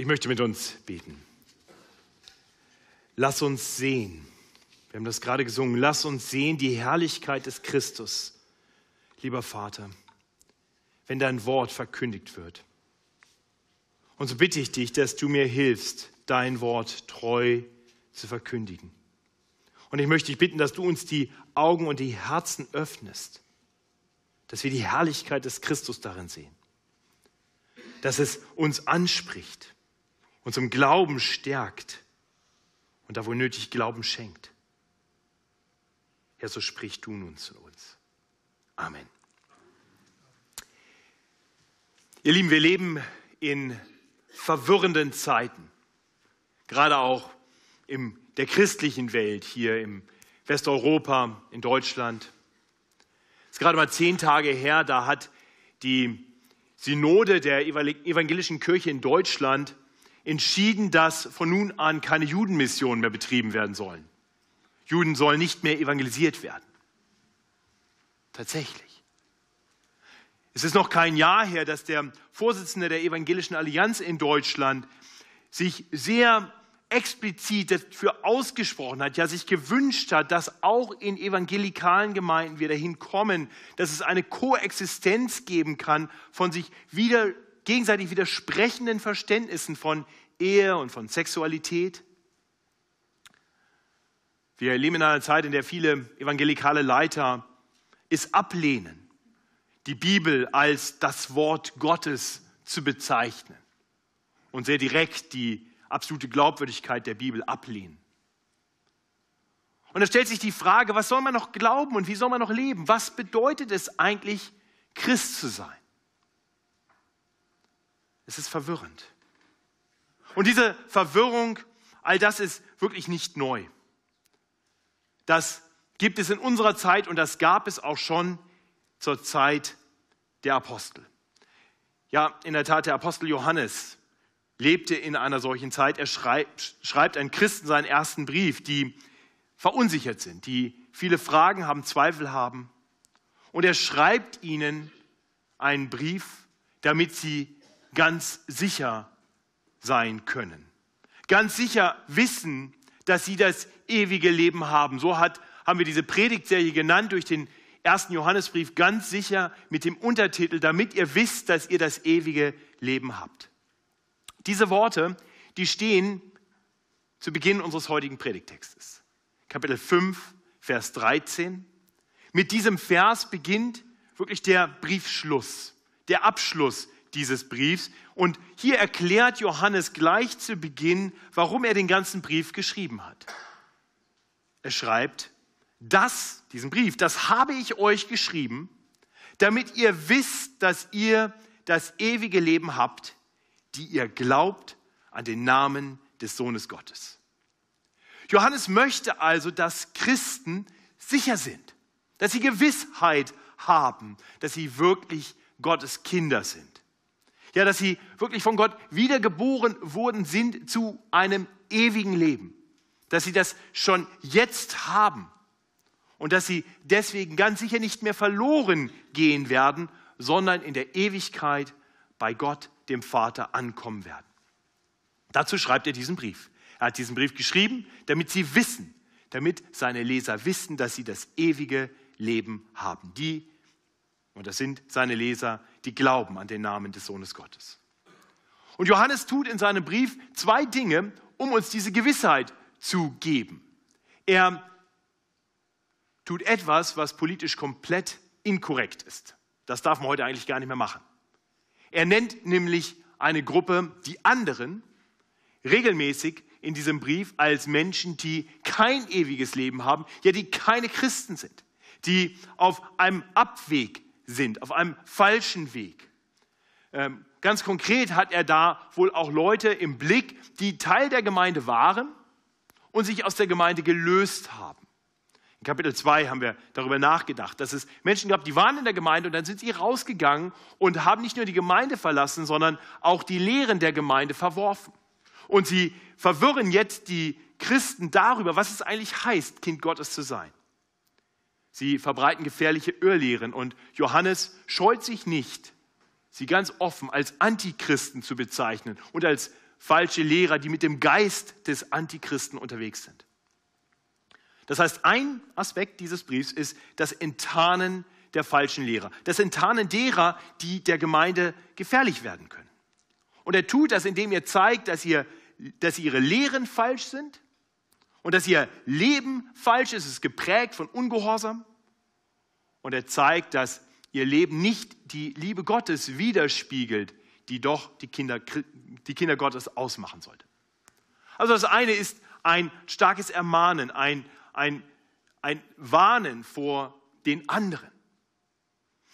Ich möchte mit uns beten. Lass uns sehen. Wir haben das gerade gesungen. Lass uns sehen die Herrlichkeit des Christus, lieber Vater, wenn dein Wort verkündigt wird. Und so bitte ich dich, dass du mir hilfst, dein Wort treu zu verkündigen. Und ich möchte dich bitten, dass du uns die Augen und die Herzen öffnest, dass wir die Herrlichkeit des Christus darin sehen, dass es uns anspricht, uns im Glauben stärkt und da wo nötig Glauben schenkt. Herr, so sprich du nun zu uns. Amen. Ihr Lieben, wir leben in verwirrenden Zeiten, gerade auch in der christlichen Welt hier im Westeuropa, in Deutschland. Es ist gerade mal zehn Tage her, da hat die Synode der evangelischen Kirche in Deutschland entschieden, dass von nun an keine Judenmissionen mehr betrieben werden sollen. Juden sollen nicht mehr evangelisiert werden. Tatsächlich. Es ist noch kein Jahr her, dass der Vorsitzende der Evangelischen Allianz in Deutschland sich sehr explizit dafür ausgesprochen hat, ja sich gewünscht hat, dass auch in evangelikalen Gemeinden wir dahin kommen, dass es eine Koexistenz geben kann von sich wieder gegenseitig widersprechenden Verständnissen von Ehe und von Sexualität. Wir leben in einer Zeit, in der viele evangelikale Leiter es ablehnen, die Bibel als das Wort Gottes zu bezeichnen und sehr direkt die absolute Glaubwürdigkeit der Bibel ablehnen. Und da stellt sich die Frage, was soll man noch glauben und wie soll man noch leben? Was bedeutet es eigentlich, Christ zu sein? Es ist verwirrend. Und diese Verwirrung, all das ist wirklich nicht neu. Das gibt es in unserer Zeit und das gab es auch schon zur Zeit der Apostel. Ja, in der Tat, der Apostel Johannes lebte in einer solchen Zeit. Er schreibt, schreibt an Christen seinen ersten Brief, die verunsichert sind, die viele Fragen haben, Zweifel haben. Und er schreibt ihnen einen Brief, damit sie ganz sicher sein können. Ganz sicher wissen, dass sie das ewige Leben haben. So hat, haben wir diese Predigtserie genannt durch den ersten Johannesbrief ganz sicher mit dem Untertitel, damit ihr wisst, dass ihr das ewige Leben habt. Diese Worte, die stehen zu Beginn unseres heutigen Predigtextes. Kapitel 5, Vers 13. Mit diesem Vers beginnt wirklich der Briefschluss, der Abschluss dieses Briefs. Und hier erklärt Johannes gleich zu Beginn, warum er den ganzen Brief geschrieben hat. Er schreibt, das, diesen Brief, das habe ich euch geschrieben, damit ihr wisst, dass ihr das ewige Leben habt, die ihr glaubt an den Namen des Sohnes Gottes. Johannes möchte also, dass Christen sicher sind, dass sie Gewissheit haben, dass sie wirklich Gottes Kinder sind. Ja, dass sie wirklich von Gott wiedergeboren worden sind zu einem ewigen Leben. Dass sie das schon jetzt haben und dass sie deswegen ganz sicher nicht mehr verloren gehen werden, sondern in der Ewigkeit bei Gott dem Vater ankommen werden. Dazu schreibt er diesen Brief. Er hat diesen Brief geschrieben, damit sie wissen, damit seine Leser wissen, dass sie das ewige Leben haben. Die, und das sind seine Leser, die glauben an den Namen des Sohnes Gottes. Und Johannes tut in seinem Brief zwei Dinge, um uns diese Gewissheit zu geben. Er tut etwas, was politisch komplett inkorrekt ist. Das darf man heute eigentlich gar nicht mehr machen. Er nennt nämlich eine Gruppe, die anderen, regelmäßig in diesem Brief als Menschen, die kein ewiges Leben haben, ja, die keine Christen sind, die auf einem Abweg sind, auf einem falschen Weg. Ähm, ganz konkret hat er da wohl auch Leute im Blick, die Teil der Gemeinde waren und sich aus der Gemeinde gelöst haben. In Kapitel 2 haben wir darüber nachgedacht, dass es Menschen gab, die waren in der Gemeinde und dann sind sie rausgegangen und haben nicht nur die Gemeinde verlassen, sondern auch die Lehren der Gemeinde verworfen. Und sie verwirren jetzt die Christen darüber, was es eigentlich heißt, Kind Gottes zu sein. Sie verbreiten gefährliche Irrlehren und Johannes scheut sich nicht, sie ganz offen als Antichristen zu bezeichnen und als falsche Lehrer, die mit dem Geist des Antichristen unterwegs sind. Das heißt, ein Aspekt dieses Briefs ist das Enttarnen der falschen Lehrer, das Enttarnen derer, die der Gemeinde gefährlich werden können. Und er tut das, indem er zeigt, dass, ihr, dass ihre Lehren falsch sind und dass ihr Leben falsch ist, es ist geprägt von Ungehorsam. Und er zeigt, dass ihr Leben nicht die Liebe Gottes widerspiegelt, die doch die Kinder, die Kinder Gottes ausmachen sollte. Also das eine ist ein starkes Ermahnen, ein, ein, ein Warnen vor den anderen.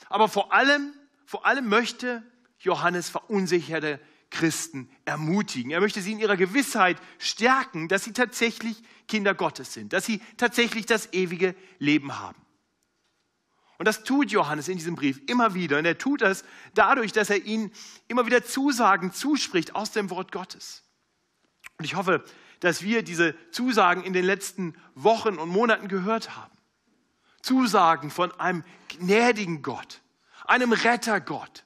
Aber vor allem, vor allem möchte Johannes verunsicherte Christen ermutigen. Er möchte sie in ihrer Gewissheit stärken, dass sie tatsächlich Kinder Gottes sind, dass sie tatsächlich das ewige Leben haben. Und das tut Johannes in diesem Brief immer wieder. Und er tut das dadurch, dass er ihnen immer wieder Zusagen zuspricht aus dem Wort Gottes. Und ich hoffe, dass wir diese Zusagen in den letzten Wochen und Monaten gehört haben. Zusagen von einem gnädigen Gott, einem Rettergott,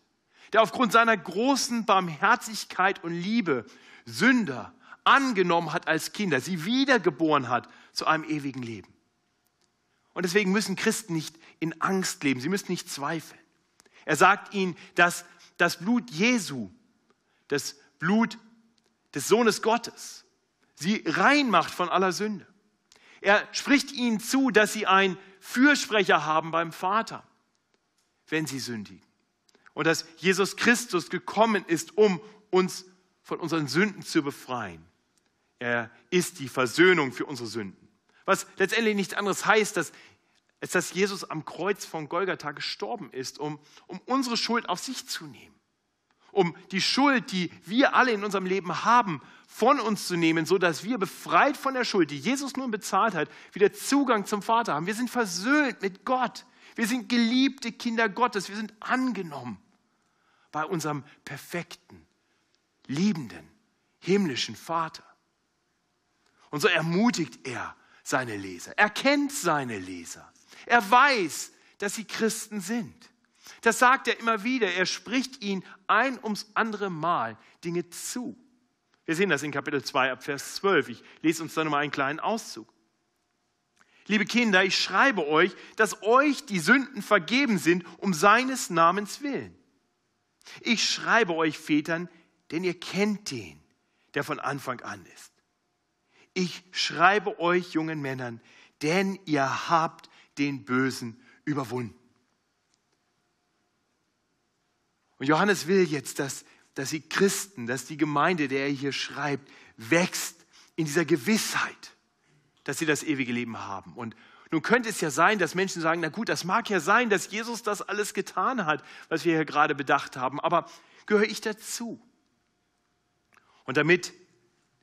der aufgrund seiner großen Barmherzigkeit und Liebe Sünder angenommen hat als Kinder, sie wiedergeboren hat zu einem ewigen Leben. Und deswegen müssen Christen nicht in Angst leben, sie müssen nicht zweifeln. Er sagt ihnen, dass das Blut Jesu, das Blut des Sohnes Gottes, sie rein macht von aller Sünde. Er spricht ihnen zu, dass sie einen Fürsprecher haben beim Vater, wenn sie sündigen. Und dass Jesus Christus gekommen ist, um uns von unseren Sünden zu befreien. Er ist die Versöhnung für unsere Sünden. Was letztendlich nichts anderes heißt, dass, als dass Jesus am Kreuz von Golgatha gestorben ist, um, um unsere Schuld auf sich zu nehmen. Um die Schuld, die wir alle in unserem Leben haben, von uns zu nehmen, sodass wir befreit von der Schuld, die Jesus nun bezahlt hat, wieder Zugang zum Vater haben. Wir sind versöhnt mit Gott. Wir sind geliebte Kinder Gottes. Wir sind angenommen bei unserem perfekten, liebenden, himmlischen Vater. Und so ermutigt er seine Leser. Er kennt seine Leser. Er weiß, dass sie Christen sind. Das sagt er immer wieder. Er spricht ihnen ein ums andere Mal Dinge zu. Wir sehen das in Kapitel 2 ab Vers 12. Ich lese uns da nochmal einen kleinen Auszug. Liebe Kinder, ich schreibe euch, dass euch die Sünden vergeben sind um seines Namens willen. Ich schreibe euch Vätern, denn ihr kennt den, der von Anfang an ist. Ich schreibe euch jungen Männern, denn ihr habt den Bösen überwunden. Und Johannes will jetzt, dass, dass die Christen, dass die Gemeinde, der er hier schreibt, wächst in dieser Gewissheit, dass sie das ewige Leben haben. Und nun könnte es ja sein, dass Menschen sagen, na gut, das mag ja sein, dass Jesus das alles getan hat, was wir hier gerade bedacht haben, aber gehöre ich dazu? Und damit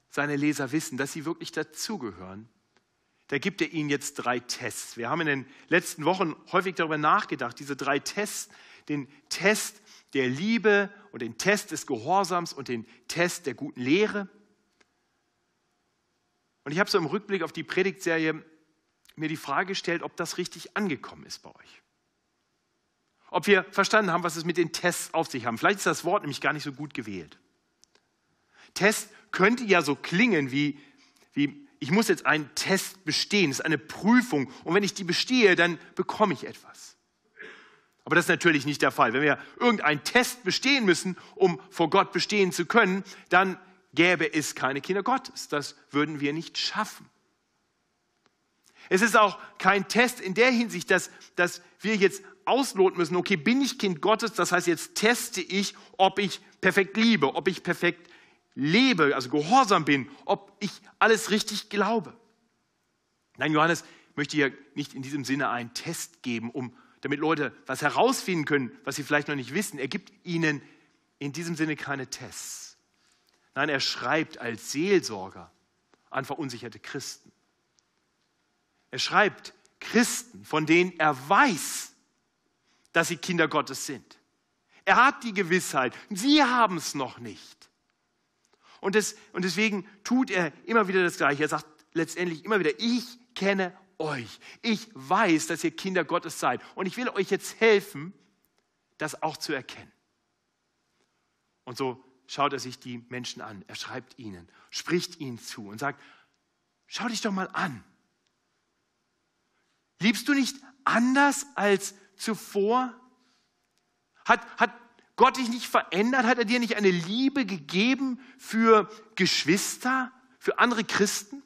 seine Leser wissen, dass sie wirklich dazugehören, da gibt er ihnen jetzt drei Tests. Wir haben in den letzten Wochen häufig darüber nachgedacht, diese drei Tests, den Test der Liebe und den Test des Gehorsams und den Test der guten Lehre. Und ich habe so im Rückblick auf die Predigtserie mir die Frage gestellt, ob das richtig angekommen ist bei euch. Ob wir verstanden haben, was es mit den Tests auf sich haben. Vielleicht ist das Wort nämlich gar nicht so gut gewählt. Test könnte ja so klingen wie, wie ich muss jetzt einen Test bestehen, das ist eine Prüfung und wenn ich die bestehe, dann bekomme ich etwas. Aber das ist natürlich nicht der Fall. Wenn wir irgendeinen Test bestehen müssen, um vor Gott bestehen zu können, dann gäbe es keine Kinder Gottes. Das würden wir nicht schaffen. Es ist auch kein Test in der Hinsicht, dass, dass wir jetzt ausloten müssen, okay, bin ich Kind Gottes? Das heißt, jetzt teste ich, ob ich perfekt liebe, ob ich perfekt lebe, also gehorsam bin, ob ich alles richtig glaube. Nein, Johannes möchte hier nicht in diesem Sinne einen Test geben, um, damit Leute was herausfinden können, was sie vielleicht noch nicht wissen. Er gibt ihnen in diesem Sinne keine Tests. Nein, er schreibt als Seelsorger an verunsicherte Christen. Er schreibt Christen, von denen er weiß, dass sie Kinder Gottes sind. Er hat die Gewissheit, sie haben es noch nicht. Und, das, und deswegen tut er immer wieder das Gleiche. Er sagt letztendlich immer wieder, ich kenne euch. Ich weiß, dass ihr Kinder Gottes seid. Und ich will euch jetzt helfen, das auch zu erkennen. Und so schaut er sich die Menschen an. Er schreibt ihnen, spricht ihnen zu und sagt, schau dich doch mal an. Liebst du nicht anders als zuvor? Hat, hat Gott dich nicht verändert? Hat er dir nicht eine Liebe gegeben für Geschwister, für andere Christen?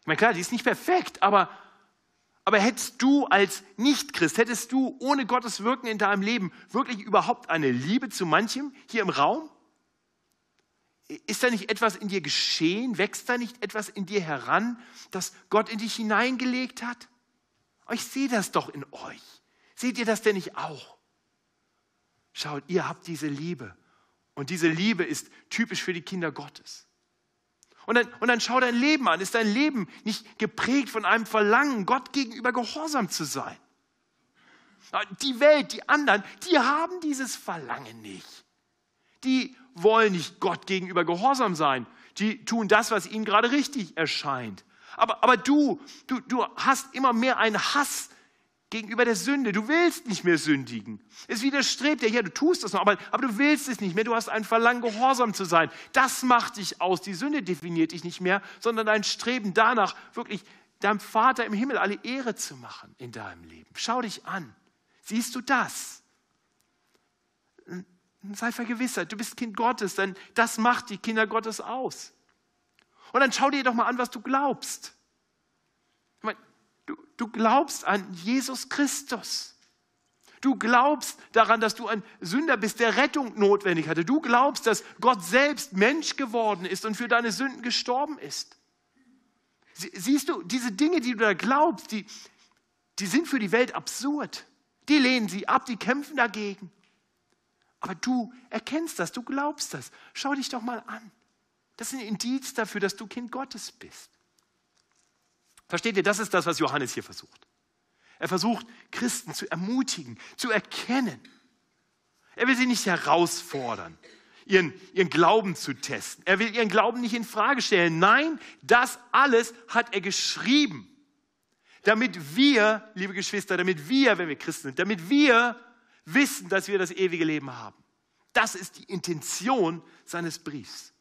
Ich meine, klar, die ist nicht perfekt, aber, aber hättest du als Nicht-Christ, hättest du ohne Gottes Wirken in deinem Leben wirklich überhaupt eine Liebe zu manchem hier im Raum? Ist da nicht etwas in dir geschehen? Wächst da nicht etwas in dir heran, das Gott in dich hineingelegt hat? Ich sehe das doch in euch. Seht ihr das denn nicht auch? Schaut, ihr habt diese Liebe. Und diese Liebe ist typisch für die Kinder Gottes. Und dann, und dann schau dein Leben an. Ist dein Leben nicht geprägt von einem Verlangen, Gott gegenüber gehorsam zu sein? Die Welt, die anderen, die haben dieses Verlangen nicht. Die wollen nicht Gott gegenüber gehorsam sein. Die tun das, was ihnen gerade richtig erscheint. Aber, aber du, du, du hast immer mehr einen Hass gegenüber der Sünde. Du willst nicht mehr sündigen. Es widerstrebt dir, ja, du tust das noch, aber, aber du willst es nicht mehr. Du hast ein Verlangen, gehorsam zu sein. Das macht dich aus. Die Sünde definiert dich nicht mehr, sondern dein Streben danach, wirklich deinem Vater im Himmel alle Ehre zu machen in deinem Leben. Schau dich an. Siehst du das? Sei vergewissert, du bist Kind Gottes, denn das macht die Kinder Gottes aus. Und dann schau dir doch mal an, was du glaubst. Du, du glaubst an Jesus Christus. Du glaubst daran, dass du ein Sünder bist, der Rettung notwendig hatte. Du glaubst, dass Gott selbst Mensch geworden ist und für deine Sünden gestorben ist. Siehst du, diese Dinge, die du da glaubst, die, die sind für die Welt absurd. Die lehnen sie ab, die kämpfen dagegen. Aber du erkennst das, du glaubst das. Schau dich doch mal an. Das ist ein Indiz dafür, dass du Kind Gottes bist. Versteht ihr, das ist das, was Johannes hier versucht. Er versucht, Christen zu ermutigen, zu erkennen. Er will sie nicht herausfordern, ihren, ihren Glauben zu testen. Er will ihren Glauben nicht in Frage stellen. Nein, das alles hat er geschrieben, damit wir, liebe Geschwister, damit wir, wenn wir Christen sind, damit wir wissen, dass wir das ewige Leben haben. Das ist die Intention seines Briefs.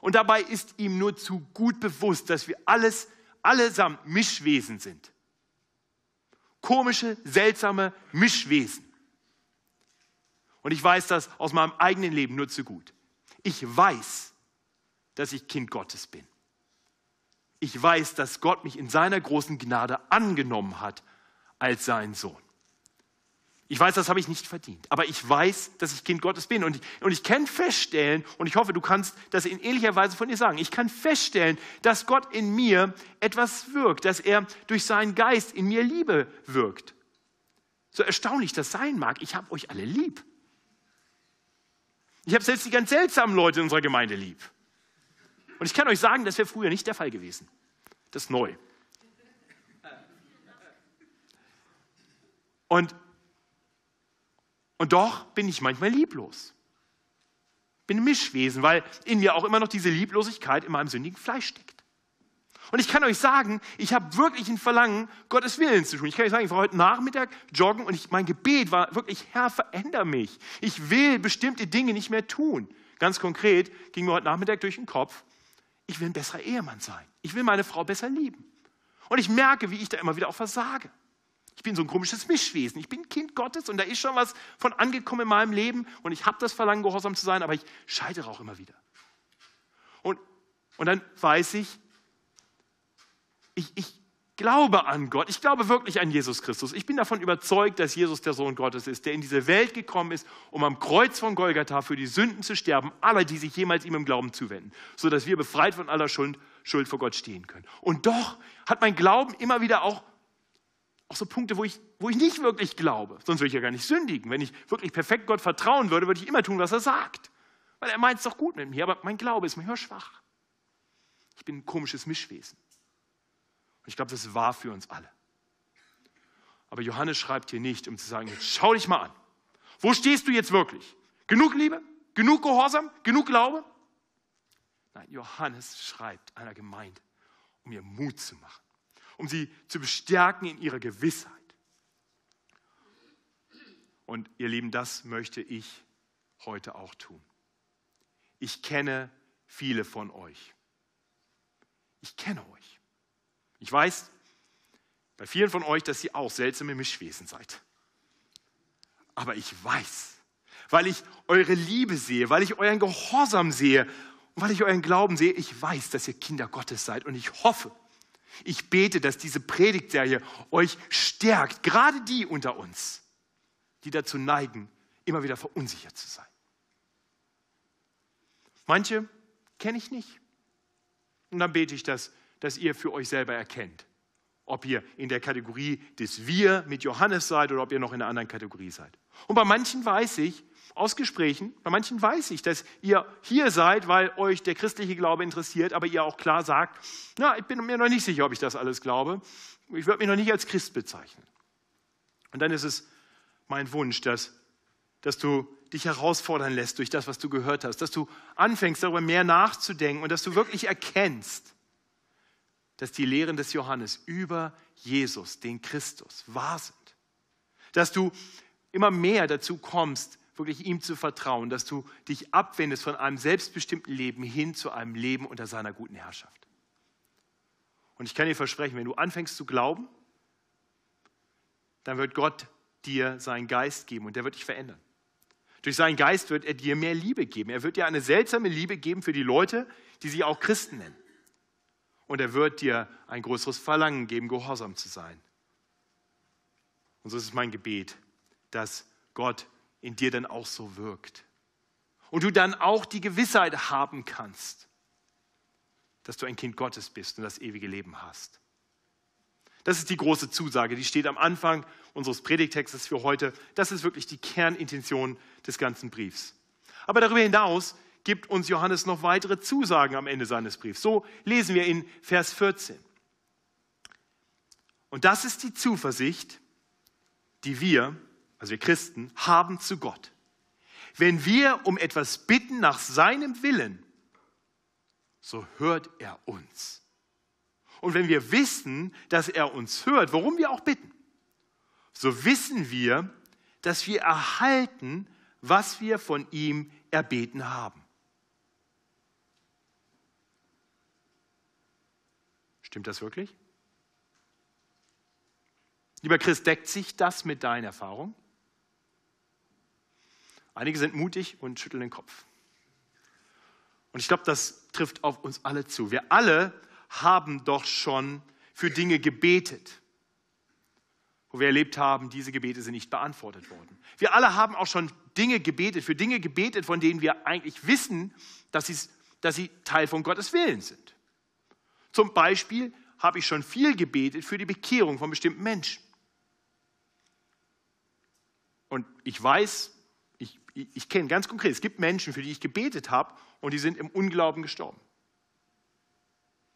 Und dabei ist ihm nur zu gut bewusst, dass wir alles, allesamt Mischwesen sind. Komische, seltsame Mischwesen. Und ich weiß das aus meinem eigenen Leben nur zu gut. Ich weiß, dass ich Kind Gottes bin. Ich weiß, dass Gott mich in seiner großen Gnade angenommen hat als sein Sohn. Ich weiß, das habe ich nicht verdient, aber ich weiß, dass ich Kind Gottes bin. Und ich, und ich kann feststellen, und ich hoffe, du kannst das in ähnlicher Weise von dir sagen, ich kann feststellen, dass Gott in mir etwas wirkt, dass er durch seinen Geist in mir Liebe wirkt. So erstaunlich das sein mag, ich habe euch alle lieb. Ich habe selbst die ganz seltsamen Leute in unserer Gemeinde lieb. Und ich kann euch sagen, das wäre früher nicht der Fall gewesen. Das ist neu. Und und doch bin ich manchmal lieblos. Bin ein Mischwesen, weil in mir auch immer noch diese Lieblosigkeit in meinem sündigen Fleisch steckt. Und ich kann euch sagen, ich habe wirklich ein Verlangen, Gottes Willen zu tun. Ich kann euch sagen, ich war heute Nachmittag joggen und ich, mein Gebet war wirklich, Herr, veränder mich. Ich will bestimmte Dinge nicht mehr tun. Ganz konkret ging mir heute Nachmittag durch den Kopf, ich will ein besserer Ehemann sein. Ich will meine Frau besser lieben. Und ich merke, wie ich da immer wieder auch versage. Ich bin so ein komisches Mischwesen. Ich bin Kind Gottes und da ist schon was von angekommen in meinem Leben und ich habe das Verlangen, gehorsam zu sein, aber ich scheitere auch immer wieder. Und, und dann weiß ich, ich, ich glaube an Gott. Ich glaube wirklich an Jesus Christus. Ich bin davon überzeugt, dass Jesus der Sohn Gottes ist, der in diese Welt gekommen ist, um am Kreuz von Golgatha für die Sünden zu sterben, aller, die sich jemals ihm im Glauben zuwenden, sodass wir befreit von aller Schuld, Schuld vor Gott stehen können. Und doch hat mein Glauben immer wieder auch auch so Punkte, wo ich, wo ich nicht wirklich glaube. Sonst würde ich ja gar nicht sündigen. Wenn ich wirklich perfekt Gott vertrauen würde, würde ich immer tun, was er sagt. Weil er meint es doch gut mit mir, aber mein Glaube ist manchmal schwach. Ich bin ein komisches Mischwesen. Und ich glaube, das wahr für uns alle. Aber Johannes schreibt hier nicht, um zu sagen, jetzt schau dich mal an. Wo stehst du jetzt wirklich? Genug Liebe? Genug Gehorsam? Genug Glaube? Nein, Johannes schreibt einer Gemeinde, um ihr Mut zu machen um sie zu bestärken in ihrer Gewissheit. Und ihr Lieben, das möchte ich heute auch tun. Ich kenne viele von euch. Ich kenne euch. Ich weiß bei vielen von euch, dass ihr auch seltsame Mischwesen seid. Aber ich weiß, weil ich eure Liebe sehe, weil ich euren Gehorsam sehe und weil ich euren Glauben sehe, ich weiß, dass ihr Kinder Gottes seid und ich hoffe, ich bete, dass diese Predigtserie euch stärkt, gerade die unter uns, die dazu neigen, immer wieder verunsichert zu sein. Manche kenne ich nicht. Und dann bete ich, dass, dass ihr für euch selber erkennt, ob ihr in der Kategorie des Wir mit Johannes seid oder ob ihr noch in einer anderen Kategorie seid. Und bei manchen weiß ich, aus Gesprächen, bei manchen weiß ich, dass ihr hier seid, weil euch der christliche Glaube interessiert, aber ihr auch klar sagt, na, ich bin mir noch nicht sicher, ob ich das alles glaube. Ich würde mich noch nicht als Christ bezeichnen. Und dann ist es mein Wunsch, dass, dass du dich herausfordern lässt durch das, was du gehört hast, dass du anfängst, darüber mehr nachzudenken und dass du wirklich erkennst, dass die Lehren des Johannes über Jesus, den Christus, wahr sind. Dass du immer mehr dazu kommst, wirklich ihm zu vertrauen, dass du dich abwendest von einem selbstbestimmten Leben hin zu einem Leben unter seiner guten Herrschaft. Und ich kann dir versprechen, wenn du anfängst zu glauben, dann wird Gott dir seinen Geist geben und der wird dich verändern. Durch seinen Geist wird er dir mehr Liebe geben. Er wird dir eine seltsame Liebe geben für die Leute, die sich auch Christen nennen. Und er wird dir ein größeres Verlangen geben, gehorsam zu sein. Und so ist es mein Gebet, dass Gott in dir dann auch so wirkt. Und du dann auch die Gewissheit haben kannst, dass du ein Kind Gottes bist und das ewige Leben hast. Das ist die große Zusage, die steht am Anfang unseres Predigtextes für heute. Das ist wirklich die Kernintention des ganzen Briefs. Aber darüber hinaus gibt uns Johannes noch weitere Zusagen am Ende seines Briefs. So lesen wir in Vers 14. Und das ist die Zuversicht, die wir, also wir Christen, haben zu Gott. Wenn wir um etwas bitten nach seinem Willen, so hört er uns. Und wenn wir wissen, dass er uns hört, worum wir auch bitten, so wissen wir, dass wir erhalten, was wir von ihm erbeten haben. Stimmt das wirklich? Lieber Christ, deckt sich das mit deiner Erfahrung? Einige sind mutig und schütteln den Kopf. Und ich glaube, das trifft auf uns alle zu. Wir alle haben doch schon für Dinge gebetet, wo wir erlebt haben, diese Gebete sind nicht beantwortet worden. Wir alle haben auch schon Dinge gebetet, für Dinge gebetet, von denen wir eigentlich wissen, dass, dass sie Teil von Gottes Willen sind. Zum Beispiel habe ich schon viel gebetet für die Bekehrung von bestimmten Menschen. Und ich weiß, ich, kenne ganz konkret, es gibt Menschen, für die ich gebetet habe und die sind im Unglauben gestorben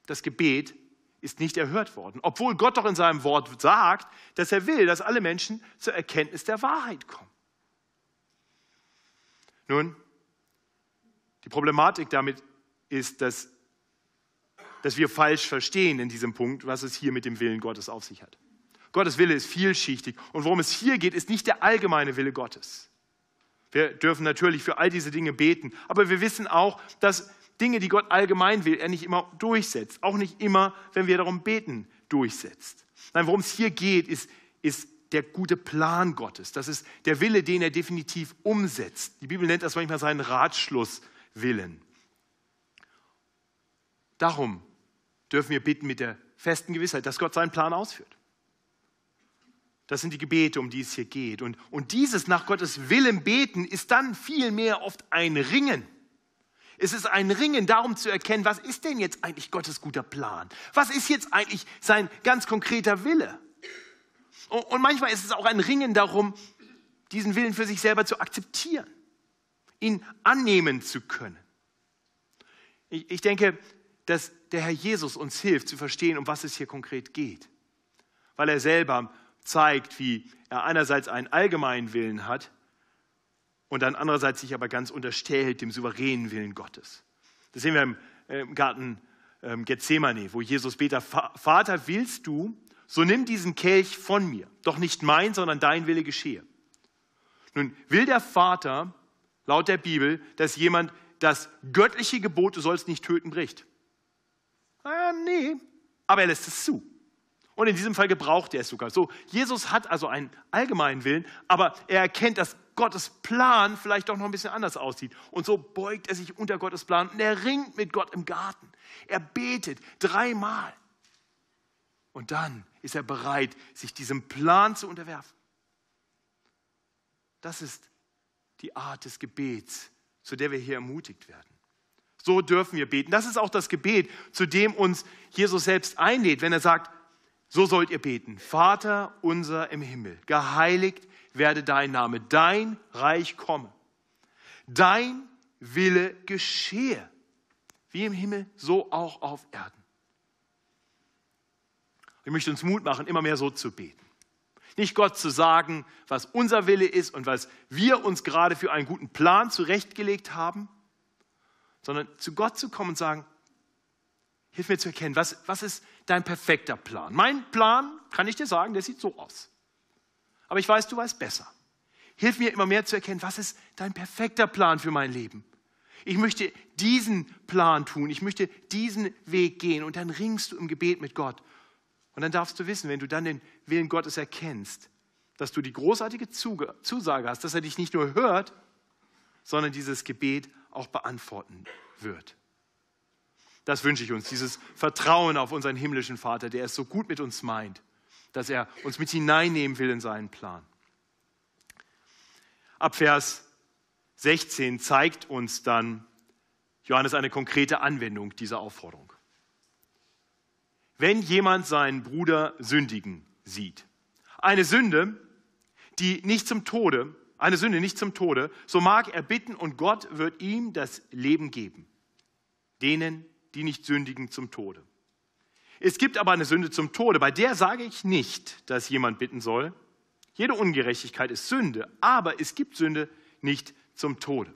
das Gebet ist nicht erhört worden, obwohl Gott doch in seinem Wort sagt, dass er will, dass alle Menschen zur Erkenntnis der Wahrheit kommen. Nun, die Problematik damit ist, dass, dass wir falsch verstehen in diesem Punkt, was es hier mit dem Willen Gottes auf sich hat. Gottes Wille ist vielschichtig und worum es hier geht, ist nicht der allgemeine Wille Gottes. Wir dürfen natürlich für all diese Dinge beten, aber wir wissen auch, dass Dinge, die Gott allgemein will, er nicht immer durchsetzt. Auch nicht immer, wenn wir darum beten, durchsetzt. Nein, worum es hier geht, ist, ist der gute Plan Gottes. Das ist der Wille, den er definitiv umsetzt. Die Bibel nennt das manchmal seinen Ratschlusswillen. Darum dürfen wir bitten mit der festen Gewissheit, dass Gott seinen Plan ausführt. Das sind die Gebete, um die es hier geht. Und, und dieses nach Gottes Willen beten ist dann vielmehr oft ein Ringen. Es ist ein Ringen darum zu erkennen, was ist denn jetzt eigentlich Gottes guter Plan? Was ist jetzt eigentlich sein ganz konkreter Wille? Und manchmal ist es auch ein Ringen darum, diesen Willen für sich selber zu akzeptieren, ihn annehmen zu können. Ich, denke, dass der Herr Jesus uns hilft zu verstehen, um was es hier konkret geht, weil er selber zeigt, wie er einerseits einen allgemeinen Willen hat, und dann andererseits sich aber ganz unterstellt dem souveränen Willen Gottes. Das sehen wir im, äh, Garten ähm, Gethsemane, wo Jesus betet, Vater, willst du, so nimm diesen Kelch von mir, doch nicht mein, sondern dein Wille geschehe. Nun will der Vater laut der Bibel, dass jemand das göttliche Gebot, du sollst nicht töten, bricht. Ah, nee, aber er lässt es zu. Und in diesem Fall gebraucht er es sogar. So, Jesus hat also einen allgemeinen Willen, aber er erkennt, dass Gottes Plan vielleicht doch noch ein bisschen anders aussieht. Und so beugt er sich unter Gottes Plan und er ringt mit Gott im Garten. Er betet dreimal. Und dann ist er bereit, sich diesem Plan zu unterwerfen. Das ist die Art des Gebets, zu der wir hier ermutigt werden. So dürfen wir beten. Das ist auch das Gebet, zu dem uns Jesus selbst einlädt, wenn er sagt, so sollt ihr beten. Vater unser im Himmel, geheiligt werde dein Name, dein Reich komme. Dein Wille geschehe, wie im Himmel, so auch auf Erden. Ich möchte uns Mut machen, immer mehr so zu beten. Nicht Gott zu sagen, was unser Wille ist und was wir uns gerade für einen guten Plan zurechtgelegt haben, sondern zu Gott zu kommen und sagen, hilf mir zu erkennen, was, was ist dein perfekter Plan? Mein Plan, kann ich dir sagen, der sieht so aus. Aber ich weiß, du weißt besser. Hilf mir immer mehr zu erkennen, was ist dein perfekter Plan für mein Leben? Ich möchte diesen Plan tun, ich möchte diesen Weg gehen und dann ringst du im Gebet mit Gott. Und dann darfst du wissen, wenn du dann den Willen Gottes erkennst, dass du die großartige Zusage hast, dass er dich nicht nur hört, sondern dieses Gebet auch beantworten wird. Das wünsche ich uns, dieses Vertrauen auf unseren himmlischen Vater, der es so gut mit uns meint, dass er uns mit hineinnehmen will in seinen Plan. Ab Vers 16 zeigt uns dann Johannes eine konkrete Anwendung dieser Aufforderung. Wenn jemand seinen Bruder sündigen sieht, eine Sünde, die nicht zum Tode, eine Sünde nicht zum Tode, so mag er bitten und Gott wird ihm das Leben geben. Denen, die nicht sündigen zum Tode. Es gibt aber eine Sünde zum Tode, bei der sage ich nicht, dass jemand bitten soll. Jede Ungerechtigkeit ist Sünde, aber es gibt Sünde nicht zum Tode.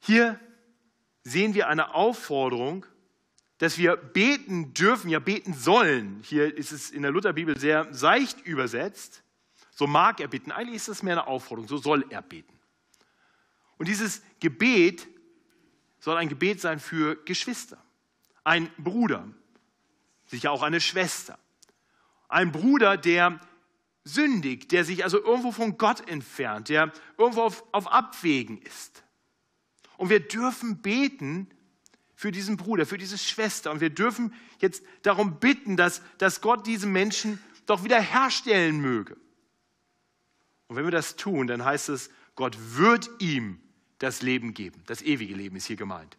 Hier sehen wir eine Aufforderung, dass wir beten dürfen, ja beten sollen. Hier ist es in der Lutherbibel sehr seicht übersetzt. So mag er beten. Eigentlich ist das mehr eine Aufforderung. So soll er beten. Und dieses Gebet soll ein Gebet sein für Geschwister. Ein Bruder, sicher auch eine Schwester. Ein Bruder, der sündigt, der sich also irgendwo von Gott entfernt, der irgendwo auf, auf Abwägen ist. Und wir dürfen beten für diesen Bruder, für diese Schwester. Und wir dürfen jetzt darum bitten, dass, dass Gott diesen Menschen doch wieder herstellen möge. Und wenn wir das tun, dann heißt es, Gott wird ihm das Leben geben. Das ewige Leben ist hier gemeint.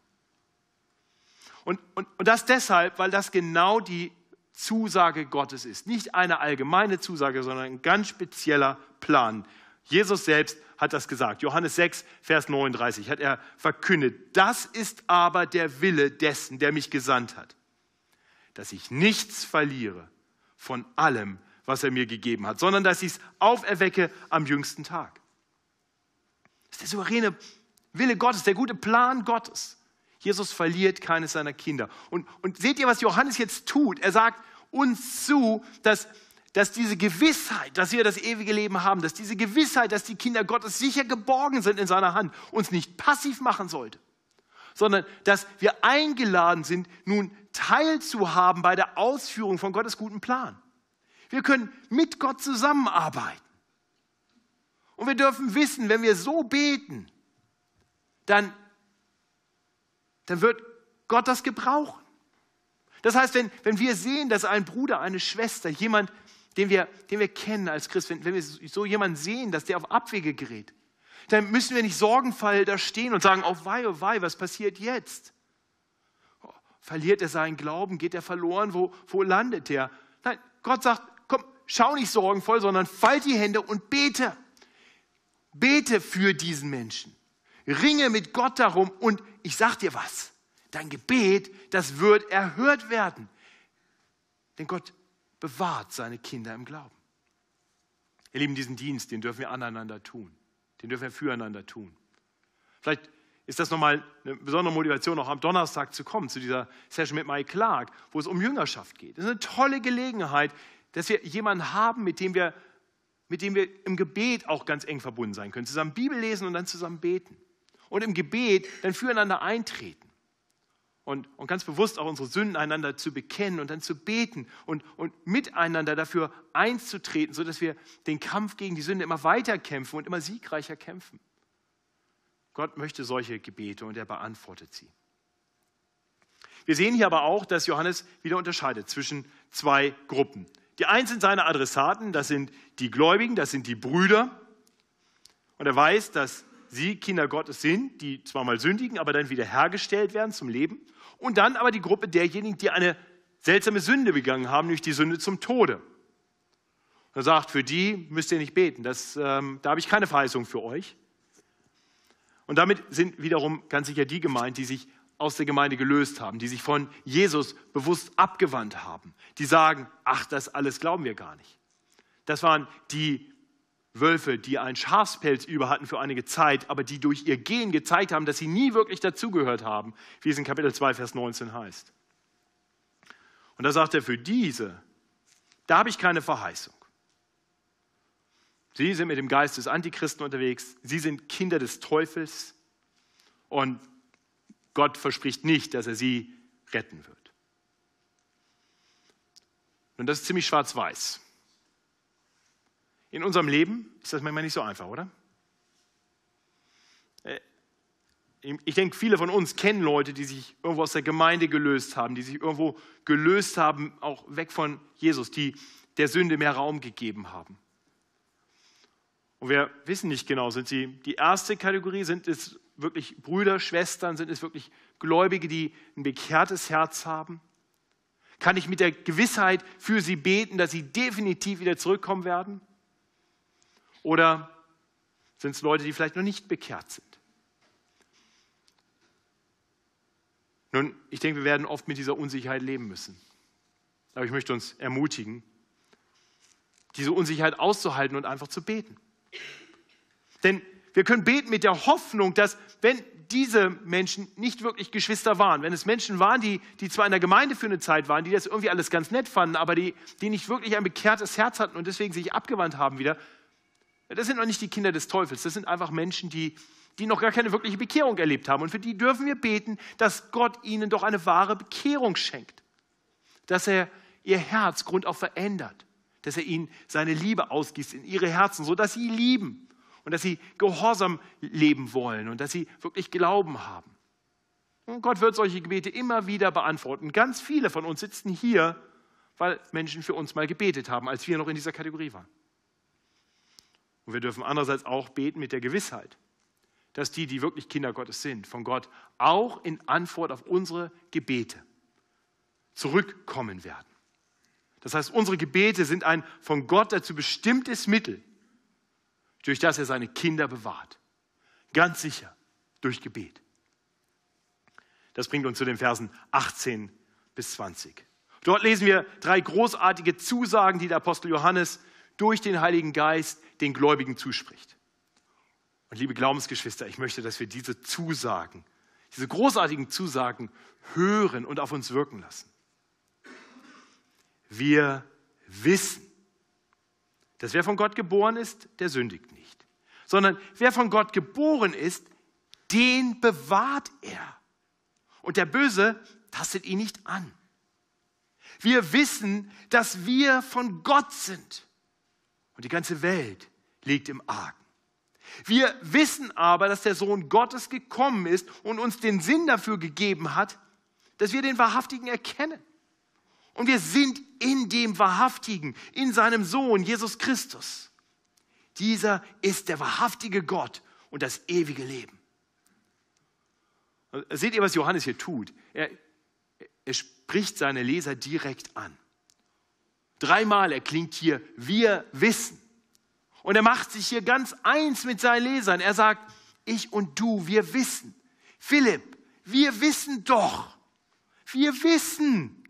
Und, und, und das deshalb, weil das genau die Zusage Gottes ist. Nicht eine allgemeine Zusage, sondern ein ganz spezieller Plan. Jesus selbst hat das gesagt. Johannes 6, Vers 39 hat er verkündet. Das ist aber der Wille dessen, der mich gesandt hat, dass ich nichts verliere von allem, was er mir gegeben hat, sondern dass ich es auferwecke am jüngsten Tag. Das ist der souveräne Wille Gottes, der gute Plan Gottes. Jesus verliert keines seiner Kinder. Und, und seht ihr, was Johannes jetzt tut? Er sagt uns zu, dass dass diese Gewissheit, dass wir das ewige Leben haben, dass diese Gewissheit, dass die Kinder Gottes sicher geborgen sind in seiner Hand, uns nicht passiv machen sollte, sondern dass wir eingeladen sind, nun teilzuhaben bei der Ausführung von Gottes guten Plan. Wir können mit Gott zusammenarbeiten. Und wir dürfen wissen, wenn wir so beten, dann, dann wird Gott das gebrauchen. Das heißt, wenn, wenn wir sehen, dass ein Bruder, eine Schwester, jemand, den wir, den wir kennen als Christ, wenn, wenn wir so jemanden sehen, dass der auf Abwege gerät, dann müssen wir nicht sorgenvoll da stehen und sagen, oh wei, oh wei, was passiert jetzt? Verliert er seinen Glauben? Geht er verloren? Wo, wo landet er? Nein, Gott sagt, komm, schau nicht sorgenvoll, sondern fall die Hände und bete. Bete für diesen Menschen. Ringe mit Gott darum und ich sag dir was, dein Gebet, das wird erhört werden. Denn Gott bewahrt seine Kinder im Glauben. Ihr Lieben, diesen Dienst, den dürfen wir aneinander tun. Den dürfen wir füreinander tun. Vielleicht ist das nochmal eine besondere Motivation, auch am Donnerstag zu kommen, zu dieser Session mit Mike Clark, wo es um Jüngerschaft geht. Das ist eine tolle Gelegenheit, dass wir jemanden haben, mit dem wir mit dem wir im Gebet auch ganz eng verbunden sein können. Zusammen Bibel lesen und dann zusammen beten. Und im Gebet dann füreinander eintreten. Und, und ganz bewusst auch unsere Sünden einander zu bekennen und dann zu beten und, und miteinander dafür einzutreten, sodass wir den Kampf gegen die Sünde immer weiter kämpfen und immer siegreicher kämpfen. Gott möchte solche Gebete und er beantwortet sie. Wir sehen hier aber auch, dass Johannes wieder unterscheidet zwischen zwei Gruppen. Die einen sind seine Adressaten, das sind die Gläubigen, das sind die Brüder. Und er weiß, dass sie Kinder Gottes sind, die zwar mal sündigen, aber dann wieder hergestellt werden zum Leben. Und dann aber die Gruppe derjenigen, die eine seltsame Sünde begangen haben, nämlich die Sünde zum Tode. er sagt, für die müsst ihr nicht beten, das, ähm, da habe ich keine Verheißung für euch. Und damit sind wiederum ganz sicher die gemeint, die sich aus der Gemeinde gelöst haben, die sich von Jesus bewusst abgewandt haben, die sagen, ach, das alles glauben wir gar nicht. Das waren die Wölfe, die einen Schafspelz über hatten für einige Zeit, aber die durch ihr Gehen gezeigt haben, dass sie nie wirklich dazugehört haben, wie es in Kapitel 2, Vers 19 heißt. Und da sagt er, für diese, da habe ich keine Verheißung. Sie sind mit dem Geist des Antichristen unterwegs, sie sind Kinder des Teufels und Gott verspricht nicht, dass er sie retten wird. Und das ist ziemlich schwarz-weiß. In unserem Leben ist das manchmal nicht so einfach, oder? Äh, ich denke, viele von uns kennen Leute, die sich irgendwo aus der Gemeinde gelöst haben, die sich irgendwo gelöst haben, auch weg von Jesus, die der Sünde mehr Raum gegeben haben. Und wir wissen nicht genau, sind sie die erste Kategorie, sind es wirklich Brüder, Schwestern, sind es wirklich Gläubige, die ein bekehrtes Herz haben? Kann ich mit der Gewissheit für sie beten, dass sie definitiv wieder zurückkommen werden? Oder sind es Leute, die vielleicht noch nicht bekehrt sind? Nun, ich denke, wir werden oft mit dieser Unsicherheit leben müssen. Aber ich möchte uns ermutigen, diese Unsicherheit auszuhalten und einfach zu beten. Denn wir können beten mit der Hoffnung, dass wenn diese Menschen nicht wirklich Geschwister waren, wenn es Menschen waren, die, die zwar in der Gemeinde für eine Zeit waren, die das irgendwie alles ganz nett fanden, aber die, die nicht wirklich ein bekehrtes Herz hatten und deswegen sich abgewandt haben wieder, das sind noch nicht die Kinder des Teufels, das sind einfach Menschen, die, die noch gar keine wirkliche Bekehrung erlebt haben. Und für die dürfen wir beten, dass Gott ihnen doch eine wahre Bekehrung schenkt, dass er ihr Herz grundauf verändert, dass er ihnen seine Liebe ausgießt in ihre Herzen, sodass sie lieben und dass sie gehorsam leben wollen und dass sie wirklich Glauben haben. Und Gott wird solche Gebete immer wieder beantworten. Ganz viele von uns sitzen hier, weil Menschen für uns mal gebetet haben, als wir noch in dieser Kategorie waren. Und wir dürfen andererseits auch beten mit der Gewissheit, dass die, die wirklich Kinder Gottes sind, von Gott auch in Antwort auf unsere Gebete zurückkommen werden. Das heißt, unsere Gebete sind ein von Gott dazu bestimmtes Mittel, durch das er seine Kinder bewahrt. Ganz sicher durch Gebet. Das bringt uns zu den Versen 18 bis 20. Dort lesen wir drei großartige Zusagen, die der Apostel Johannes durch den Heiligen Geist den Gläubigen zuspricht. Und liebe Glaubensgeschwister, ich möchte, dass wir diese Zusagen, diese großartigen Zusagen hören und auf uns wirken lassen. Wir wissen, dass wer von Gott geboren ist, der sündigt nicht. Sondern wer von Gott geboren ist, den bewahrt er. Und der Böse tastet ihn nicht an. Wir wissen, dass wir von Gott sind. Und die ganze Welt liegt im Argen. Wir wissen aber, dass der Sohn Gottes gekommen ist und uns den Sinn dafür gegeben hat, dass wir den Wahrhaftigen erkennen. Und wir sind in dem Wahrhaftigen, in seinem Sohn Jesus Christus. Dieser ist der wahrhaftige Gott und das ewige Leben. Seht ihr, was Johannes hier tut? Er, er spricht seine Leser direkt an. Dreimal erklingt hier, wir wissen. Und er macht sich hier ganz eins mit seinen Lesern. Er sagt, ich und du, wir wissen. Philipp, wir wissen doch. Wir wissen.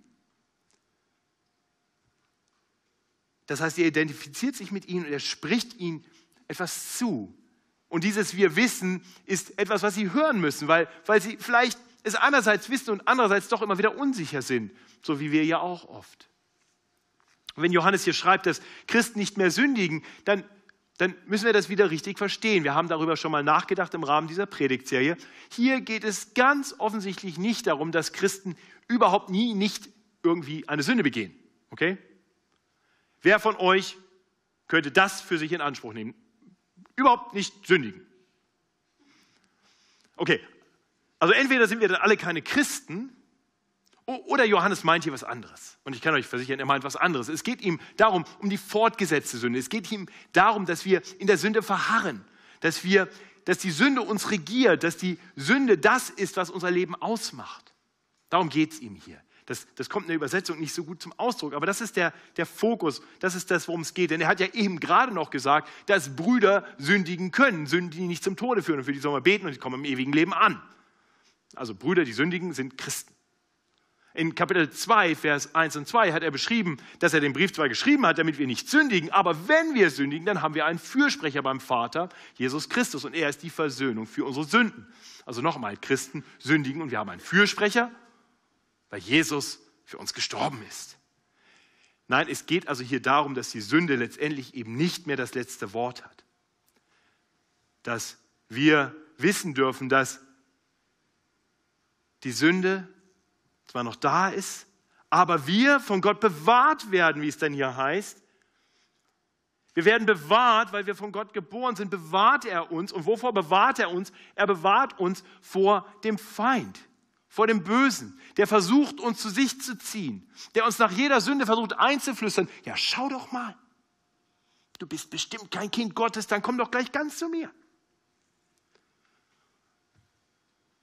Das heißt, er identifiziert sich mit ihnen und er spricht ihnen etwas zu. Und dieses Wir wissen ist etwas, was sie hören müssen, weil, weil sie vielleicht es einerseits wissen und andererseits doch immer wieder unsicher sind, so wie wir ja auch oft. Und wenn Johannes hier schreibt, dass Christen nicht mehr sündigen, dann, dann müssen wir das wieder richtig verstehen. Wir haben darüber schon mal nachgedacht im Rahmen dieser Predigtserie. Hier geht es ganz offensichtlich nicht darum, dass Christen überhaupt nie nicht irgendwie eine Sünde begehen. Okay? Wer von euch könnte das für sich in Anspruch nehmen? Überhaupt nicht sündigen. Okay, also entweder sind wir dann alle keine Christen oder Johannes meint hier was anderes. Und ich kann euch versichern, er meint was anderes. Es geht ihm darum, um die fortgesetzte Sünde. Es geht ihm darum, dass wir in der Sünde verharren, dass, wir, dass die Sünde uns regiert, dass die Sünde das ist, was unser Leben ausmacht. Darum geht es ihm hier. Das, das, kommt in der Übersetzung nicht so gut zum Ausdruck, aber das ist der, der Fokus, das ist das, worum es geht. Denn er hat ja eben gerade noch gesagt, dass Brüder sündigen können, Sünden, die nicht zum Tode führen. Und für die sollen wir beten und die kommen im ewigen Leben an. Also Brüder, die sündigen, sind Christen. In Kapitel 2, Vers 1 und 2 hat er beschrieben, dass er den Brief zwar geschrieben hat, damit wir nicht sündigen, aber wenn wir sündigen, dann haben wir einen Fürsprecher beim Vater, Jesus Christus, und er ist die Versöhnung für unsere Sünden. Also nochmal, Christen sündigen und wir haben einen Fürsprecher weil Jesus für uns gestorben ist. Nein, es geht also hier darum, dass die Sünde letztendlich eben nicht mehr das letzte Wort hat. Dass wir wissen dürfen, dass die Sünde zwar noch da ist, aber wir von Gott bewahrt werden, wie es dann hier heißt. Wir werden bewahrt, weil wir von Gott geboren sind, bewahrt er uns. Und wovor bewahrt er uns? Er bewahrt uns vor dem Feind vor dem Bösen, der versucht, uns zu sich zu ziehen, der uns nach jeder Sünde versucht einzuflüstern, ja, schau doch mal, du bist bestimmt kein Kind Gottes, dann komm doch gleich ganz zu mir.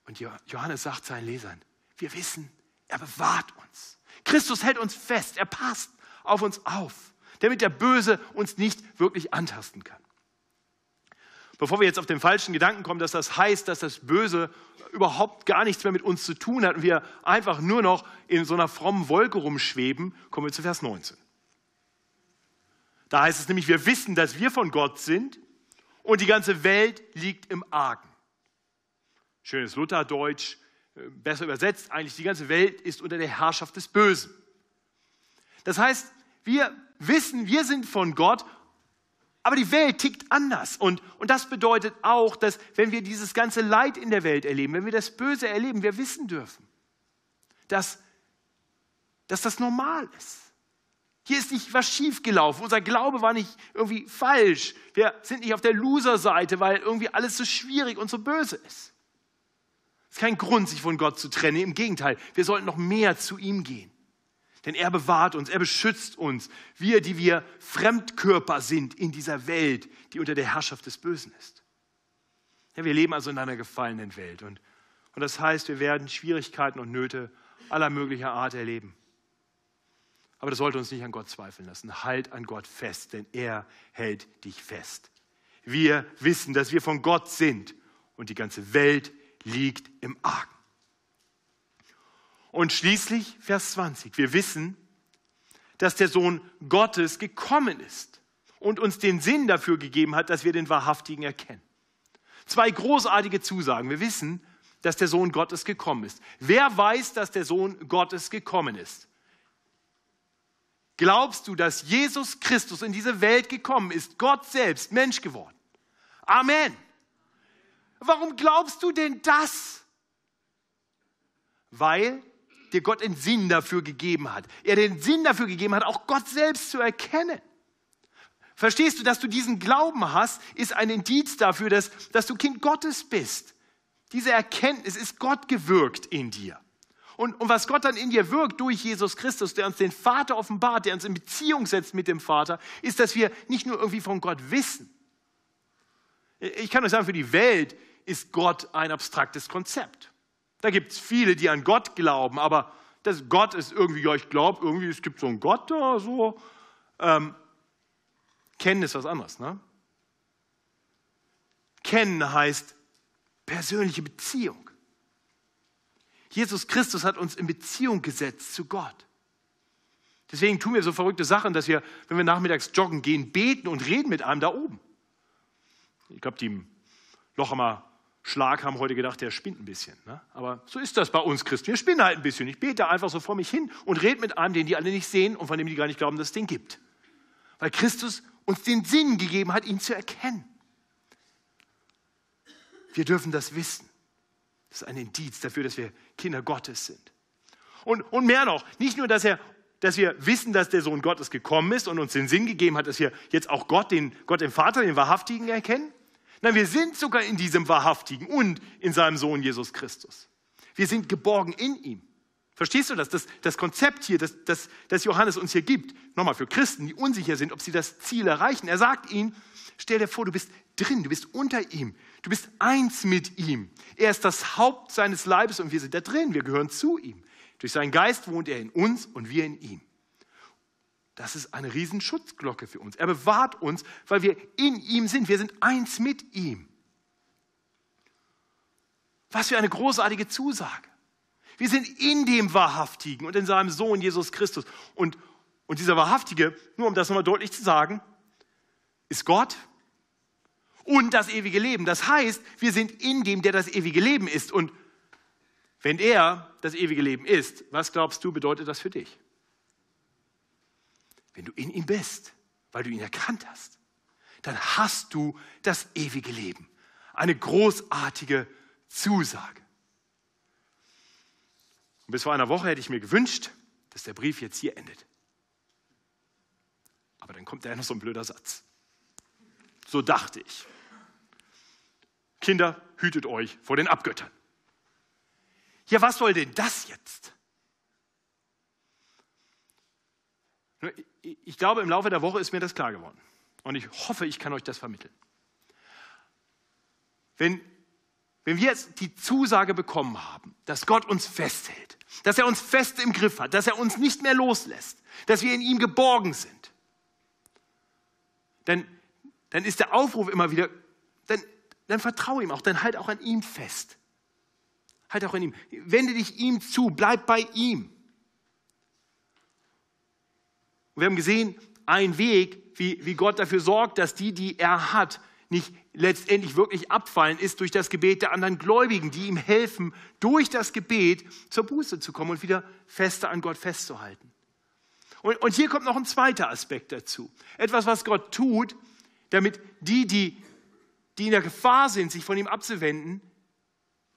Und Johannes sagt seinen Lesern, wir wissen, er bewahrt uns. Christus hält uns fest, er passt auf uns auf, damit der Böse uns nicht wirklich antasten kann. Bevor wir jetzt auf den falschen Gedanken kommen, dass das heißt, dass das Böse überhaupt gar nichts mehr mit uns zu tun hat und wir einfach nur noch in so einer frommen Wolke rumschweben, kommen wir zu Vers 19. Da heißt es nämlich, wir wissen, dass wir von Gott sind und die ganze Welt liegt im Argen. Schönes Lutherdeutsch, besser übersetzt, eigentlich die ganze Welt ist unter der Herrschaft des Bösen. Das heißt, wir wissen, wir sind von Gott aber die Welt tickt anders. Und, und das bedeutet auch, dass wenn wir dieses ganze Leid in der Welt erleben, wenn wir das Böse erleben, wir wissen dürfen, dass, dass das normal ist. Hier ist nicht was schiefgelaufen. Unser Glaube war nicht irgendwie falsch. Wir sind nicht auf der Loser-Seite, weil irgendwie alles so schwierig und so böse ist. Ist kein Grund, sich von Gott zu trennen. Im Gegenteil, wir sollten noch mehr zu ihm gehen. Denn er bewahrt uns, er beschützt uns. Wir, die wir Fremdkörper sind in dieser Welt, die unter der Herrschaft des Bösen ist. Ja, wir leben also in einer gefallenen Welt. Und, und das heißt, wir werden Schwierigkeiten und Nöte aller möglicher Art erleben. Aber das sollte uns nicht an Gott zweifeln lassen. Halt an Gott fest, denn er hält dich fest. Wir wissen, dass wir von Gott sind und die ganze Welt liegt im Argen. Und schließlich Vers 20. Wir wissen, dass der Sohn Gottes gekommen ist und uns den Sinn dafür gegeben hat, dass wir den Wahrhaftigen erkennen. Zwei großartige Zusagen. Wir wissen, dass der Sohn Gottes gekommen ist. Wer weiß, dass der Sohn Gottes gekommen ist? Glaubst du, dass Jesus Christus in diese Welt gekommen ist, Gott selbst, Mensch geworden? Amen. Warum glaubst du denn das? Weil dir Gott den Sinn dafür gegeben hat. Er den Sinn dafür gegeben hat, auch Gott selbst zu erkennen. Verstehst du, dass du diesen Glauben hast, ist ein Indiz dafür, dass, dass du Kind Gottes bist. Diese Erkenntnis ist Gott gewirkt in dir. Und, und was Gott dann in dir wirkt durch Jesus Christus, der uns den Vater offenbart, der uns in Beziehung setzt mit dem Vater, ist, dass wir nicht nur irgendwie von Gott wissen. Ich kann euch sagen, für die Welt ist Gott ein abstraktes Konzept. Da gibt es viele, die an Gott glauben, aber das Gott ist irgendwie, ja, ich glaube irgendwie, es gibt so einen Gott da, so. Ähm, kennen ist was anderes, ne? Kennen heißt persönliche Beziehung. Jesus Christus hat uns in Beziehung gesetzt zu Gott. Deswegen tun wir so verrückte Sachen, dass wir, wenn wir nachmittags joggen gehen, beten und reden mit einem da oben. Ich glaube, die Lochamer Schlag haben heute gedacht, der spinnt ein bisschen. Ne? Aber so ist das bei uns Christen. Wir spinnen halt ein bisschen. Ich bete einfach so vor mich hin und rede mit einem, den die alle nicht sehen und von dem die gar nicht glauben, dass es den gibt. Weil Christus uns den Sinn gegeben hat, ihn zu erkennen. Wir dürfen das wissen. Das ist ein Indiz dafür, dass wir Kinder Gottes sind. Und, und mehr noch, nicht nur, dass, er, dass wir wissen, dass der Sohn Gottes gekommen ist und uns den Sinn gegeben hat, dass wir jetzt auch Gott, den, Gott den Vater, den Wahrhaftigen erkennen, Nein, wir sind sogar in diesem Wahrhaftigen und in seinem Sohn Jesus Christus. Wir sind geborgen in ihm. Verstehst du das? Das, das Konzept hier, das, das, das Johannes uns hier gibt, nochmal für Christen, die unsicher sind, ob sie das Ziel erreichen. Er sagt ihnen, stell dir vor, du bist drin, du bist unter ihm, du bist eins mit ihm. Er ist das Haupt seines Leibes und wir sind da drin, wir gehören zu ihm. Durch seinen Geist wohnt er in uns und wir in ihm. Das ist eine Riesenschutzglocke für uns. Er bewahrt uns, weil wir in ihm sind. Wir sind eins mit ihm. Was für eine großartige Zusage. Wir sind in dem Wahrhaftigen und in seinem Sohn Jesus Christus. Und, und dieser Wahrhaftige, nur um das nochmal deutlich zu sagen, ist Gott und das ewige Leben. Das heißt, wir sind in dem, der das ewige Leben ist. Und wenn er das ewige Leben ist, was glaubst du, bedeutet das für dich? Wenn du in ihm bist, weil du ihn erkannt hast, dann hast du das ewige Leben. Eine großartige Zusage. Und bis vor einer Woche hätte ich mir gewünscht, dass der Brief jetzt hier endet. Aber dann kommt da noch so ein blöder Satz. So dachte ich. Kinder, hütet euch vor den Abgöttern. Ja, was soll denn das jetzt? Ich glaube, im Laufe der Woche ist mir das klar geworden. Und ich hoffe, ich kann euch das vermitteln. Wenn, wenn wir jetzt die Zusage bekommen haben, dass Gott uns festhält, dass er uns fest im Griff hat, dass er uns nicht mehr loslässt, dass wir in ihm geborgen sind, dann, dann ist der Aufruf immer wieder, dann, dann vertraue ihm auch, dann halt auch an ihm fest. Halt auch an ihm. Wende dich ihm zu, bleib bei ihm. Und wir haben gesehen, ein Weg, wie, wie Gott dafür sorgt, dass die, die er hat, nicht letztendlich wirklich abfallen, ist durch das Gebet der anderen Gläubigen, die ihm helfen, durch das Gebet zur Buße zu kommen und wieder fester an Gott festzuhalten. Und, und hier kommt noch ein zweiter Aspekt dazu. Etwas, was Gott tut, damit die, die, die in der Gefahr sind, sich von ihm abzuwenden,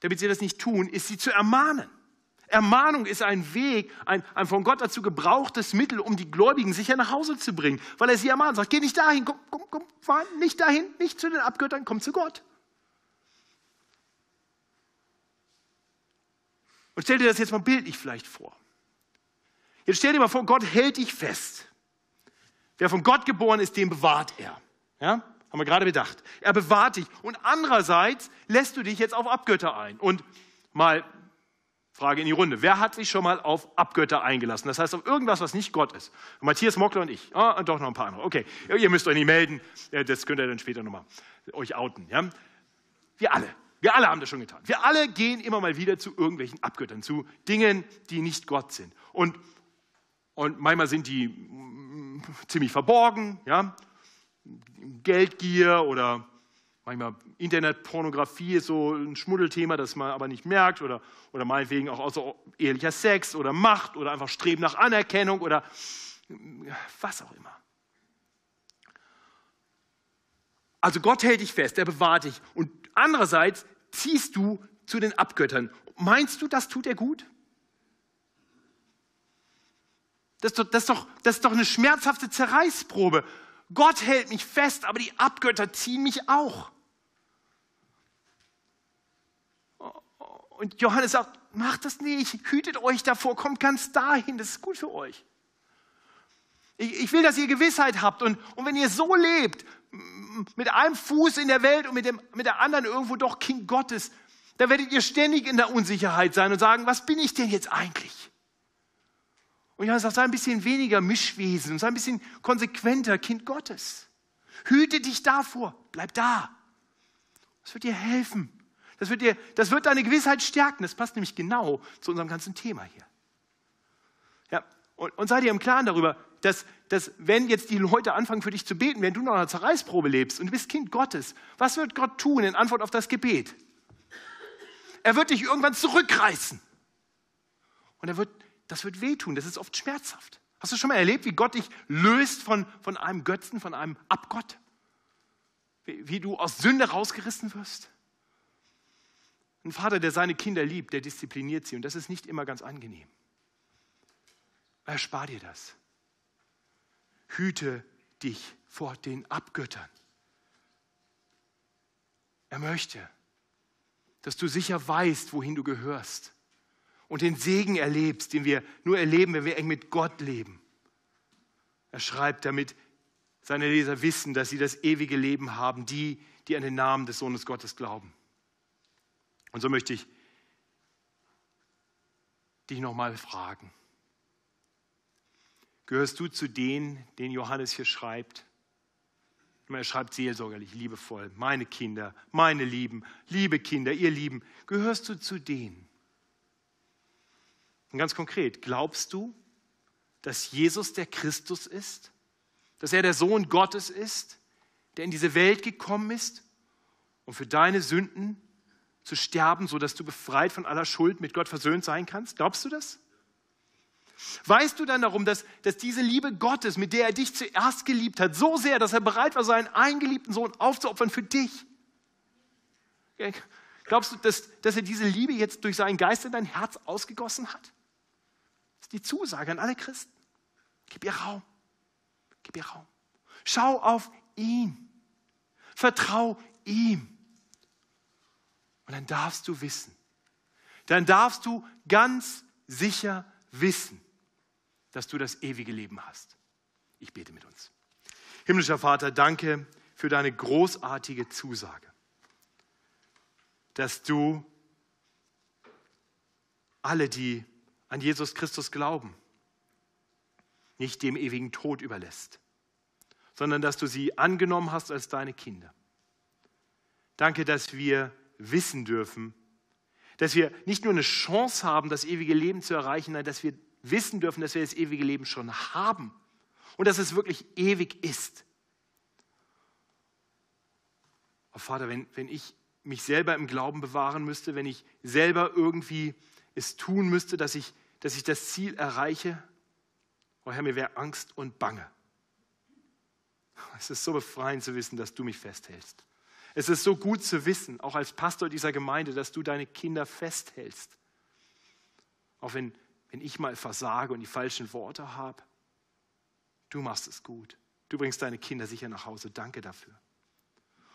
damit sie das nicht tun, ist sie zu ermahnen. Ermahnung ist ein Weg, ein, ein von Gott dazu gebrauchtes Mittel, um die Gläubigen sicher nach Hause zu bringen. Weil er sie ermahnt, sagt, geh nicht dahin, komm, komm, komm, fahr nicht dahin, nicht zu den Abgöttern, komm zu Gott. Und stell dir das jetzt mal bildlich vielleicht vor. Jetzt stell dir mal vor, Gott hält dich fest. Wer von Gott geboren ist, den bewahrt er. Ja? Haben wir gerade bedacht. Er bewahrt dich. Und andererseits lässt du dich jetzt auf Abgötter ein. Und mal Frage in die Runde. Wer hat sich schon mal auf Abgötter eingelassen? Das heißt auf irgendwas, was nicht Gott ist. Matthias Mockler und ich. Ah, und doch noch ein paar andere. Okay, ihr müsst euch nicht melden. Das könnt ihr dann später nochmal euch outen. Ja? Wir alle. Wir alle haben das schon getan. Wir alle gehen immer mal wieder zu irgendwelchen Abgöttern, zu Dingen, die nicht Gott sind. Und, und manchmal sind die mm, ziemlich verborgen, ja? Geldgier oder Manchmal Internetpornografie ist so ein Schmuddelthema, das man aber nicht merkt. Oder, oder meinetwegen auch außerehelicher Sex oder Macht oder einfach Streben nach Anerkennung oder was auch immer. Also Gott hält dich fest, er bewahrt dich. Und andererseits ziehst du zu den Abgöttern. Meinst du, das tut er gut? Das ist, doch, das, ist doch, das ist doch eine schmerzhafte Zerreißprobe. Gott hält mich fest, aber die Abgötter ziehen mich auch. Und Johannes sagt, macht das nicht, hütet euch davor, kommt ganz dahin, das ist gut für euch. Ich, ich will, dass ihr Gewissheit habt und, und wenn ihr so lebt, mit einem Fuß in der Welt und mit, dem, mit der anderen irgendwo doch Kind Gottes, dann werdet ihr ständig in der Unsicherheit sein und sagen, was bin ich denn jetzt eigentlich? Und Johannes sagt, sei ein bisschen weniger Mischwesen und sei ein bisschen konsequenter Kind Gottes. Hüte dich davor, bleib da. Das wird dir helfen. Das wird, dir, das wird deine Gewissheit stärken. Das passt nämlich genau zu unserem ganzen Thema hier. Ja, und, und sei dir im Klaren darüber, dass, dass wenn jetzt die Leute anfangen für dich zu beten, wenn du noch eine Zerreißprobe lebst und du bist Kind Gottes, was wird Gott tun in Antwort auf das Gebet? Er wird dich irgendwann zurückreißen. Und er wird, das wird wehtun, das ist oft schmerzhaft. Hast du schon mal erlebt, wie Gott dich löst von, von einem Götzen, von einem Abgott? Wie, wie du aus Sünde rausgerissen wirst? Ein Vater, der seine Kinder liebt, der diszipliniert sie und das ist nicht immer ganz angenehm. Erspar dir das. Hüte dich vor den Abgöttern. Er möchte, dass du sicher weißt, wohin du gehörst und den Segen erlebst, den wir nur erleben, wenn wir eng mit Gott leben. Er schreibt, damit seine Leser wissen, dass sie das ewige Leben haben, die, die an den Namen des Sohnes Gottes glauben. Und so möchte ich dich nochmal fragen. Gehörst du zu denen, den Johannes hier schreibt? Er schreibt seelsorgerlich, liebevoll, meine Kinder, meine Lieben, liebe Kinder, ihr Lieben, gehörst du zu denen? Und ganz konkret, glaubst du, dass Jesus der Christus ist? Dass er der Sohn Gottes ist, der in diese Welt gekommen ist, um für deine Sünden zu sterben, sodass du befreit von aller Schuld mit Gott versöhnt sein kannst? Glaubst du das? Weißt du dann darum, dass, dass diese Liebe Gottes, mit der er dich zuerst geliebt hat, so sehr, dass er bereit war, seinen eingeliebten Sohn aufzuopfern für dich? Glaubst du, dass, dass er diese Liebe jetzt durch seinen Geist in dein Herz ausgegossen hat? Ist die Zusage an alle Christen. Gib ihr Raum. Gib ihr Raum. Schau auf ihn. Vertrau ihm. Und dann darfst du wissen. Dann darfst du ganz sicher wissen, dass du das ewige Leben hast. Ich bete mit uns. Himmlischer Vater, danke für deine großartige Zusage, dass du alle, die an Jesus Christus glauben, nicht dem ewigen Tod überlässt, sondern dass du sie angenommen hast als deine Kinder. Danke, dass wir wissen dürfen, dass wir nicht nur eine Chance haben, das ewige Leben zu erreichen, sondern dass wir wissen dürfen, dass wir das ewige Leben schon haben und dass es wirklich ewig ist. Oh Vater, wenn, wenn ich mich selber im Glauben bewahren müsste, wenn ich selber irgendwie es tun müsste, dass ich, dass ich das Ziel erreiche, oh Herr, mir wäre Angst und Bange. Es ist so befreiend zu wissen, dass du mich festhältst. Es ist so gut zu wissen, auch als Pastor dieser Gemeinde, dass du deine Kinder festhältst. Auch wenn wenn ich mal versage und die falschen Worte habe. Du machst es gut. Du bringst deine Kinder sicher nach Hause. Danke dafür.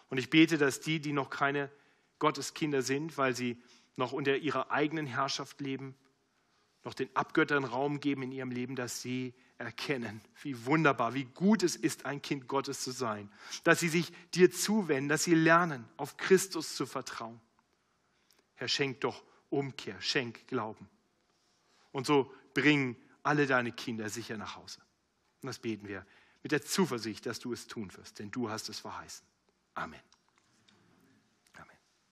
Und ich bete, dass die, die noch keine Gotteskinder sind, weil sie noch unter ihrer eigenen Herrschaft leben, noch den Abgöttern Raum geben in ihrem Leben, dass sie erkennen, wie wunderbar, wie gut es ist, ein Kind Gottes zu sein. Dass sie sich dir zuwenden, dass sie lernen, auf Christus zu vertrauen. Herr, schenk doch Umkehr, schenk Glauben. Und so bringen alle deine Kinder sicher nach Hause. Und das beten wir mit der Zuversicht, dass du es tun wirst, denn du hast es verheißen. Amen.